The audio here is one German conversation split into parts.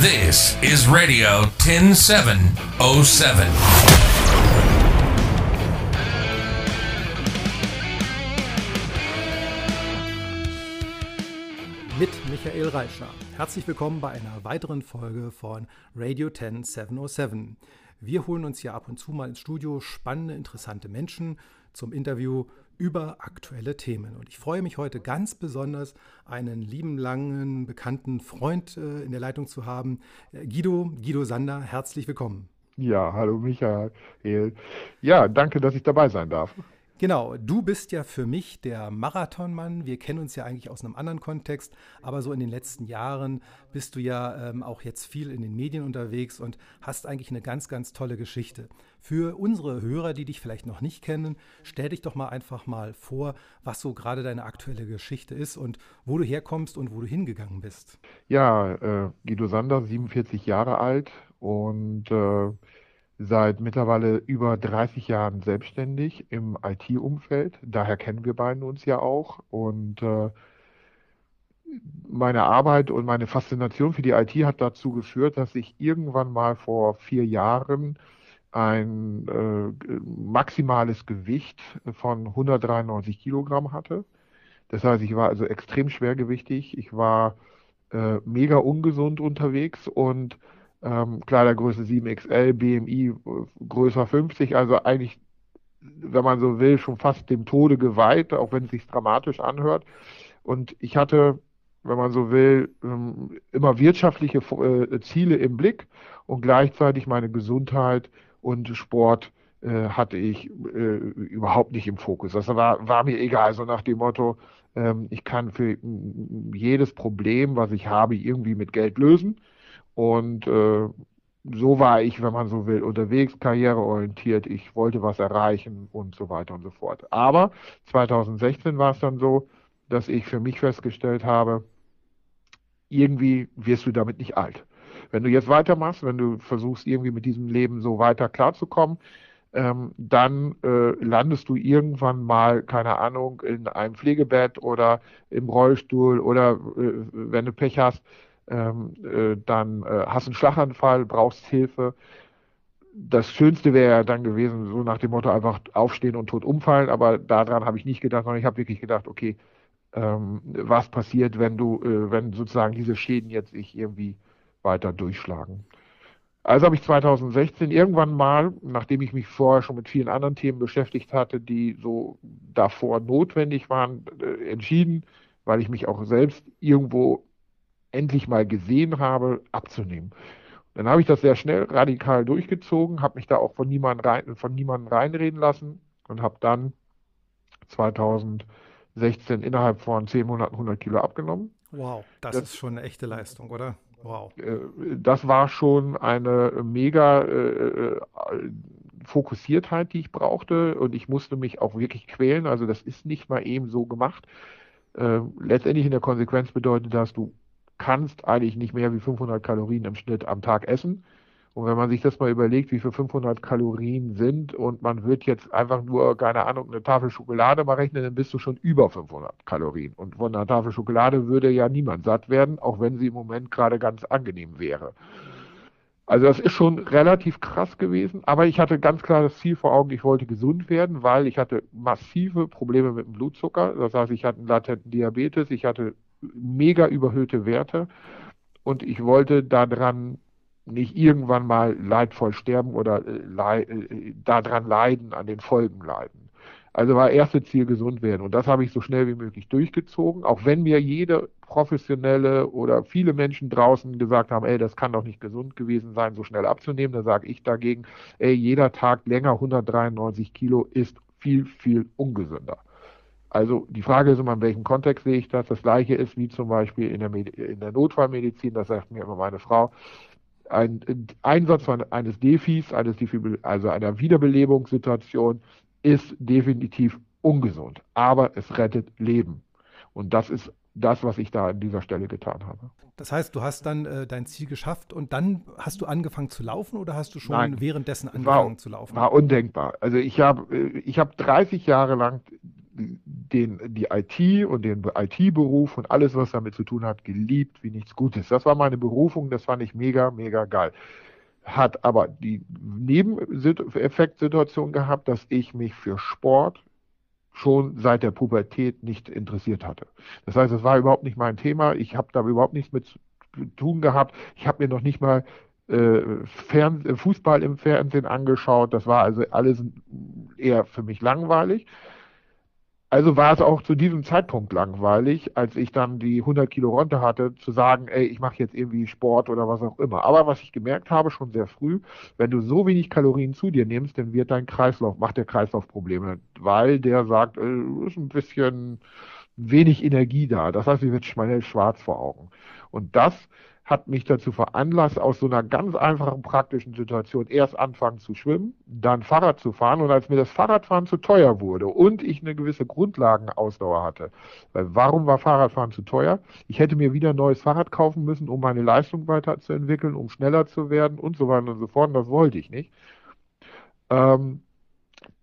This is Radio 10707. mit Michael Reitscher. Herzlich willkommen bei einer weiteren Folge von Radio 10707. Wir holen uns hier ab und zu mal ins Studio spannende, interessante Menschen zum Interview über aktuelle Themen. Und ich freue mich heute ganz besonders, einen lieben, langen, bekannten Freund äh, in der Leitung zu haben. Äh, Guido, Guido Sander, herzlich willkommen. Ja, hallo Michael. Ja, danke, dass ich dabei sein darf. Genau, du bist ja für mich der Marathonmann. Wir kennen uns ja eigentlich aus einem anderen Kontext, aber so in den letzten Jahren bist du ja ähm, auch jetzt viel in den Medien unterwegs und hast eigentlich eine ganz, ganz tolle Geschichte. Für unsere Hörer, die dich vielleicht noch nicht kennen, stell dich doch mal einfach mal vor, was so gerade deine aktuelle Geschichte ist und wo du herkommst und wo du hingegangen bist. Ja, äh, Guido Sander, 47 Jahre alt und äh, seit mittlerweile über 30 Jahren selbstständig im IT-Umfeld. Daher kennen wir beiden uns ja auch. Und äh, meine Arbeit und meine Faszination für die IT hat dazu geführt, dass ich irgendwann mal vor vier Jahren ein äh, maximales Gewicht von 193 Kilogramm hatte. Das heißt, ich war also extrem schwergewichtig. Ich war äh, mega ungesund unterwegs und ähm, Kleidergröße 7XL, BMI größer 50, also eigentlich, wenn man so will, schon fast dem Tode geweiht, auch wenn es sich dramatisch anhört. Und ich hatte, wenn man so will, ähm, immer wirtschaftliche äh, Ziele im Blick und gleichzeitig meine Gesundheit und Sport äh, hatte ich äh, überhaupt nicht im Fokus. Das war, war mir egal, so nach dem Motto, ähm, ich kann für jedes Problem, was ich habe, irgendwie mit Geld lösen. Und äh, so war ich, wenn man so will, unterwegs, karriereorientiert. Ich wollte was erreichen und so weiter und so fort. Aber 2016 war es dann so, dass ich für mich festgestellt habe, irgendwie wirst du damit nicht alt. Wenn du jetzt weitermachst, wenn du versuchst, irgendwie mit diesem Leben so weiter klarzukommen, ähm, dann äh, landest du irgendwann mal, keine Ahnung, in einem Pflegebett oder im Rollstuhl oder äh, wenn du Pech hast, ähm, äh, dann äh, hast einen Schlaganfall, brauchst Hilfe. Das Schönste wäre ja dann gewesen, so nach dem Motto einfach aufstehen und tot umfallen, aber daran habe ich nicht gedacht, sondern ich habe wirklich gedacht, okay, ähm, was passiert, wenn du, äh, wenn sozusagen diese Schäden jetzt sich irgendwie weiter durchschlagen. Also habe ich 2016 irgendwann mal, nachdem ich mich vorher schon mit vielen anderen Themen beschäftigt hatte, die so davor notwendig waren, äh, entschieden, weil ich mich auch selbst irgendwo endlich mal gesehen habe, abzunehmen. Dann habe ich das sehr schnell radikal durchgezogen, habe mich da auch von niemandem rein, von niemandem reinreden lassen und habe dann 2016 innerhalb von zehn Monaten 100 Kilo abgenommen. Wow, das, das ist schon eine echte Leistung, oder? Wow. Äh, das war schon eine mega äh, äh, Fokussiertheit, die ich brauchte und ich musste mich auch wirklich quälen. Also das ist nicht mal eben so gemacht. Äh, letztendlich in der Konsequenz bedeutet das, du kannst eigentlich nicht mehr wie 500 Kalorien im Schnitt am Tag essen. Und wenn man sich das mal überlegt, wie viel 500 Kalorien sind und man wird jetzt einfach nur, keine Ahnung, eine Tafel Schokolade mal rechnen, dann bist du schon über 500 Kalorien. Und von einer Tafel Schokolade würde ja niemand satt werden, auch wenn sie im Moment gerade ganz angenehm wäre. Also das ist schon relativ krass gewesen, aber ich hatte ganz klar das Ziel vor Augen, ich wollte gesund werden, weil ich hatte massive Probleme mit dem Blutzucker. Das heißt, ich hatte einen latenten Diabetes, ich hatte mega überhöhte Werte und ich wollte daran nicht irgendwann mal leidvoll sterben oder äh, leid, äh, daran leiden, an den Folgen leiden. Also war erste Ziel gesund werden und das habe ich so schnell wie möglich durchgezogen, auch wenn mir jede professionelle oder viele Menschen draußen gesagt haben, ey, das kann doch nicht gesund gewesen sein, so schnell abzunehmen. Da sage ich dagegen, ey, jeder Tag länger 193 Kilo ist viel, viel ungesünder. Also die Frage ist immer, in welchem Kontext sehe ich das. Das gleiche ist wie zum Beispiel in der, in der Notfallmedizin, das sagt mir immer meine Frau, ein Einsatz eines Defis, eines Defibrill also einer Wiederbelebungssituation, ist definitiv ungesund, aber es rettet Leben. Und das ist das, was ich da an dieser Stelle getan habe. Das heißt, du hast dann äh, dein Ziel geschafft und dann hast du angefangen zu laufen oder hast du schon Nein, währenddessen angefangen war, zu laufen? War undenkbar. Also ich habe äh, ich hab 30 Jahre lang den, die IT und den IT-Beruf und alles, was damit zu tun hat, geliebt wie nichts Gutes. Das war meine Berufung, das fand ich mega, mega geil. Hat aber die Nebeneffektsituation gehabt, dass ich mich für Sport schon seit der Pubertät nicht interessiert hatte. Das heißt, es war überhaupt nicht mein Thema. Ich habe da überhaupt nichts mit zu tun gehabt. Ich habe mir noch nicht mal äh, Fern Fußball im Fernsehen angeschaut. Das war also alles eher für mich langweilig. Also war es auch zu diesem Zeitpunkt langweilig, als ich dann die 100 Kilo runter hatte, zu sagen, ey, ich mache jetzt irgendwie Sport oder was auch immer. Aber was ich gemerkt habe, schon sehr früh, wenn du so wenig Kalorien zu dir nimmst, dann wird dein Kreislauf, macht der Kreislauf Probleme, weil der sagt, äh, ist ein bisschen wenig Energie da. Das heißt, ich wird schnell schwarz vor Augen. Und das hat mich dazu veranlasst, aus so einer ganz einfachen praktischen Situation erst anfangen zu schwimmen, dann Fahrrad zu fahren und als mir das Fahrradfahren zu teuer wurde und ich eine gewisse Grundlagenausdauer hatte, weil warum war Fahrradfahren zu teuer? Ich hätte mir wieder ein neues Fahrrad kaufen müssen, um meine Leistung weiterzuentwickeln, um schneller zu werden und so weiter und so fort und das wollte ich nicht. Ähm,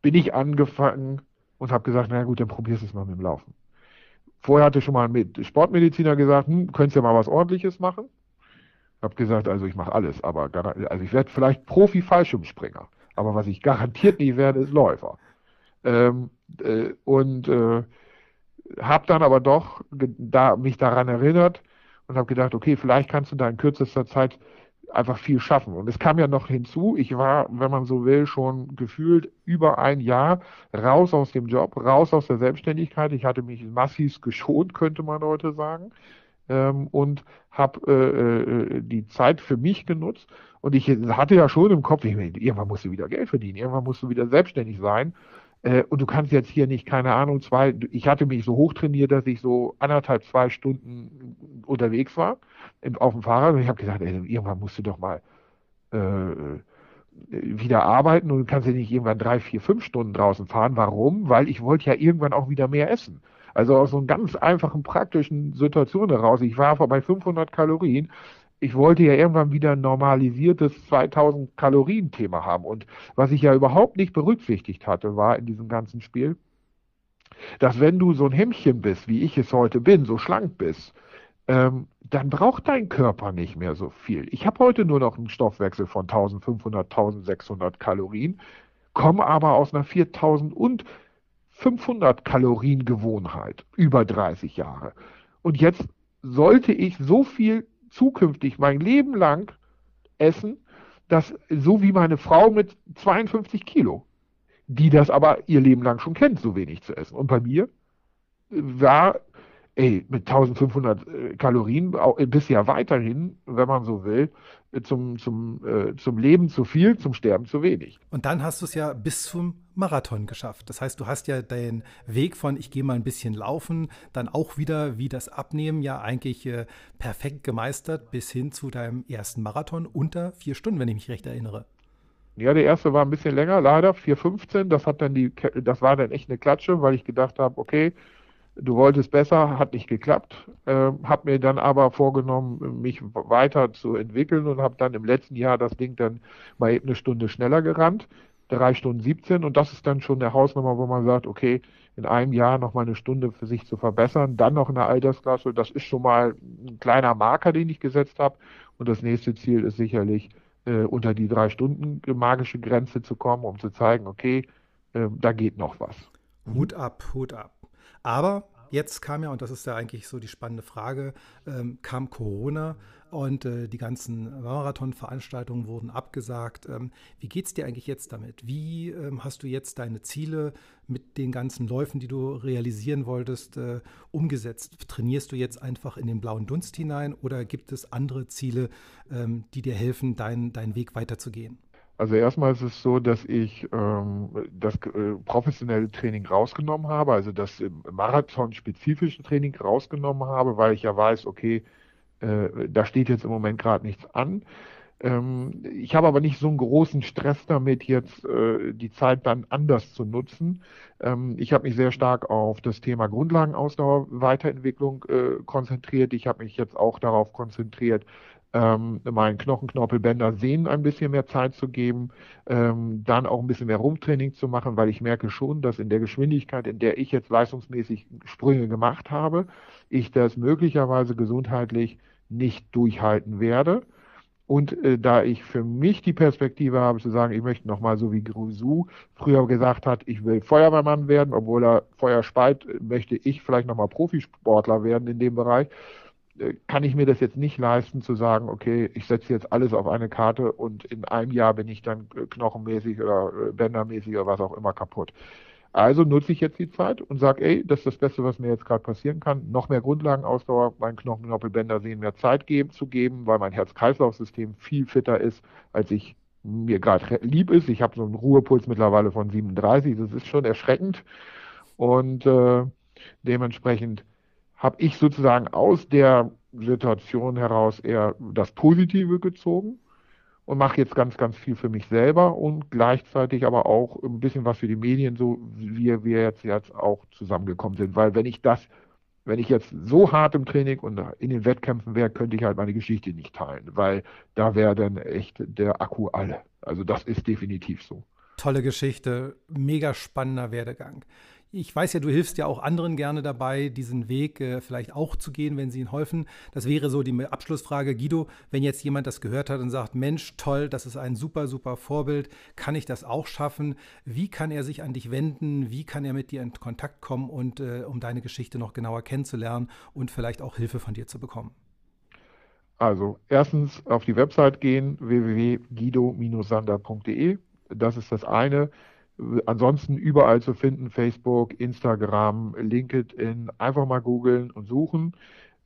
bin ich angefangen und habe gesagt, na gut, dann probierst du es mal mit dem Laufen. Vorher hatte schon mal ein Sportmediziner gesagt, hm, könntest ja mal was ordentliches machen habe gesagt, also ich mache alles, aber also ich werde vielleicht Profi-Fallschirmspringer, aber was ich garantiert nie werde, ist Läufer. Ähm, äh, und äh, habe dann aber doch da, mich daran erinnert und habe gedacht, okay, vielleicht kannst du da in kürzester Zeit einfach viel schaffen. Und es kam ja noch hinzu, ich war, wenn man so will, schon gefühlt über ein Jahr raus aus dem Job, raus aus der Selbstständigkeit. Ich hatte mich massiv geschont, könnte man heute sagen ähm, und habe äh, äh, die Zeit für mich genutzt. Und ich hatte ja schon im Kopf, ich meine, irgendwann musst du wieder Geld verdienen, irgendwann musst du wieder selbstständig sein. Äh, und du kannst jetzt hier nicht, keine Ahnung, zwei, ich hatte mich so hochtrainiert, dass ich so anderthalb, zwei Stunden unterwegs war auf dem Fahrrad. Und ich habe gesagt, ey, irgendwann musst du doch mal äh, wieder arbeiten und kannst ja nicht irgendwann drei, vier, fünf Stunden draußen fahren. Warum? Weil ich wollte ja irgendwann auch wieder mehr essen. Also aus so einer ganz einfachen, praktischen Situation heraus. Ich war bei 500 Kalorien. Ich wollte ja irgendwann wieder ein normalisiertes 2000 Kalorien Thema haben. Und was ich ja überhaupt nicht berücksichtigt hatte, war in diesem ganzen Spiel, dass wenn du so ein Hemmchen bist, wie ich es heute bin, so schlank bist, ähm, dann braucht dein Körper nicht mehr so viel. Ich habe heute nur noch einen Stoffwechsel von 1500, 1600 Kalorien, komme aber aus einer 4000 und 500 Kalorien Gewohnheit über 30 Jahre. Und jetzt sollte ich so viel zukünftig mein Leben lang essen, dass so wie meine Frau mit 52 Kilo, die das aber ihr Leben lang schon kennt, so wenig zu essen. Und bei mir war ey, mit 1500 äh, Kalorien bis ja weiterhin, wenn man so will, äh, zum, zum, äh, zum Leben zu viel, zum Sterben zu wenig. Und dann hast du es ja bis zum Marathon geschafft. Das heißt, du hast ja den Weg von ich gehe mal ein bisschen laufen, dann auch wieder wie das Abnehmen ja eigentlich äh, perfekt gemeistert bis hin zu deinem ersten Marathon unter vier Stunden, wenn ich mich recht erinnere. Ja, der erste war ein bisschen länger, leider 4,15. Das hat dann die, das war dann echt eine Klatsche, weil ich gedacht habe, okay, du wolltest besser, hat nicht geklappt. Äh, habe mir dann aber vorgenommen, mich weiter zu entwickeln und habe dann im letzten Jahr das Ding dann mal eben eine Stunde schneller gerannt, drei Stunden 17 und das ist dann schon der Hausnummer, wo man sagt, okay, in einem Jahr noch mal eine Stunde für sich zu verbessern, dann noch eine Altersklasse, das ist schon mal ein kleiner Marker, den ich gesetzt habe und das nächste Ziel ist sicherlich äh, unter die drei Stunden magische Grenze zu kommen, um zu zeigen, okay, äh, da geht noch was. Hut ab, Hut ab. Aber jetzt kam ja, und das ist ja eigentlich so die spannende Frage, ähm, kam Corona und äh, die ganzen Marathon-Veranstaltungen wurden abgesagt. Ähm, wie geht es dir eigentlich jetzt damit? Wie ähm, hast du jetzt deine Ziele mit den ganzen Läufen, die du realisieren wolltest, äh, umgesetzt? Trainierst du jetzt einfach in den blauen Dunst hinein oder gibt es andere Ziele, ähm, die dir helfen, dein, deinen Weg weiterzugehen? Also erstmal ist es so, dass ich ähm, das äh, professionelle Training rausgenommen habe, also das Marathon-spezifische Training rausgenommen habe, weil ich ja weiß, okay, äh, da steht jetzt im Moment gerade nichts an. Ähm, ich habe aber nicht so einen großen Stress damit, jetzt äh, die Zeit dann anders zu nutzen. Ähm, ich habe mich sehr stark auf das Thema Grundlagenausdauer, Weiterentwicklung äh, konzentriert. Ich habe mich jetzt auch darauf konzentriert, ähm, meinen Knochenknorpelbänder Sehnen ein bisschen mehr Zeit zu geben, ähm, dann auch ein bisschen mehr Rumtraining zu machen, weil ich merke schon, dass in der Geschwindigkeit, in der ich jetzt leistungsmäßig Sprünge gemacht habe, ich das möglicherweise gesundheitlich nicht durchhalten werde. Und äh, da ich für mich die Perspektive habe zu sagen, ich möchte nochmal so wie Grusu früher gesagt hat, ich will Feuerwehrmann werden, obwohl er Feuer speit, möchte ich vielleicht nochmal Profisportler werden in dem Bereich äh, kann ich mir das jetzt nicht leisten zu sagen, okay, ich setze jetzt alles auf eine Karte und in einem Jahr bin ich dann äh, knochenmäßig oder äh, bändermäßig oder was auch immer kaputt. Also nutze ich jetzt die Zeit und sage, ey, das ist das Beste, was mir jetzt gerade passieren kann. Noch mehr Grundlagenausdauer, meinen Knochenknoppelbänder sehen mehr Zeit geben, zu geben, weil mein Herz-Kreislauf-System viel fitter ist, als ich mir gerade lieb ist. Ich habe so einen Ruhepuls mittlerweile von 37, das ist schon erschreckend. Und äh, dementsprechend habe ich sozusagen aus der Situation heraus eher das Positive gezogen und mache jetzt ganz, ganz viel für mich selber und gleichzeitig aber auch ein bisschen was für die Medien, so wie wir jetzt, jetzt auch zusammengekommen sind. Weil wenn ich das, wenn ich jetzt so hart im Training und in den Wettkämpfen wäre, könnte ich halt meine Geschichte nicht teilen, weil da wäre dann echt der Akku alle. Also das ist definitiv so. Tolle Geschichte, mega spannender Werdegang. Ich weiß ja, du hilfst ja auch anderen gerne dabei, diesen Weg äh, vielleicht auch zu gehen, wenn sie ihnen helfen. Das wäre so die Abschlussfrage. Guido, wenn jetzt jemand das gehört hat und sagt, Mensch, toll, das ist ein super, super Vorbild, kann ich das auch schaffen? Wie kann er sich an dich wenden? Wie kann er mit dir in Kontakt kommen und äh, um deine Geschichte noch genauer kennenzulernen und vielleicht auch Hilfe von dir zu bekommen? Also erstens auf die Website gehen, www.guido-sander.de. Das ist das eine. Ansonsten überall zu finden, Facebook, Instagram, LinkedIn, einfach mal googeln und suchen.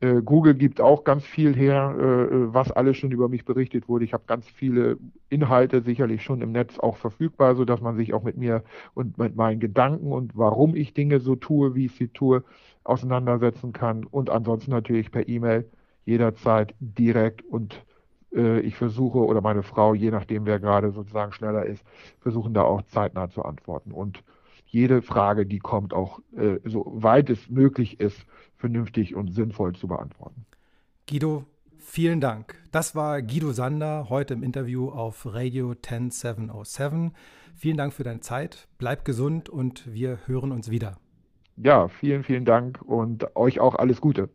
Äh, Google gibt auch ganz viel her, äh, was alles schon über mich berichtet wurde. Ich habe ganz viele Inhalte sicherlich schon im Netz auch verfügbar, so dass man sich auch mit mir und mit meinen Gedanken und warum ich Dinge so tue, wie ich sie tue, auseinandersetzen kann. Und ansonsten natürlich per E-Mail jederzeit direkt und äh, ich versuche oder meine Frau, je nachdem wer gerade sozusagen schneller ist, versuchen da auch zeitnah zu antworten. Und jede Frage, die kommt, auch äh, so weit es möglich ist, vernünftig und sinnvoll zu beantworten. Guido, vielen Dank. Das war Guido Sander heute im Interview auf Radio 10707. Vielen Dank für deine Zeit. Bleib gesund und wir hören uns wieder. Ja, vielen, vielen Dank und euch auch alles Gute.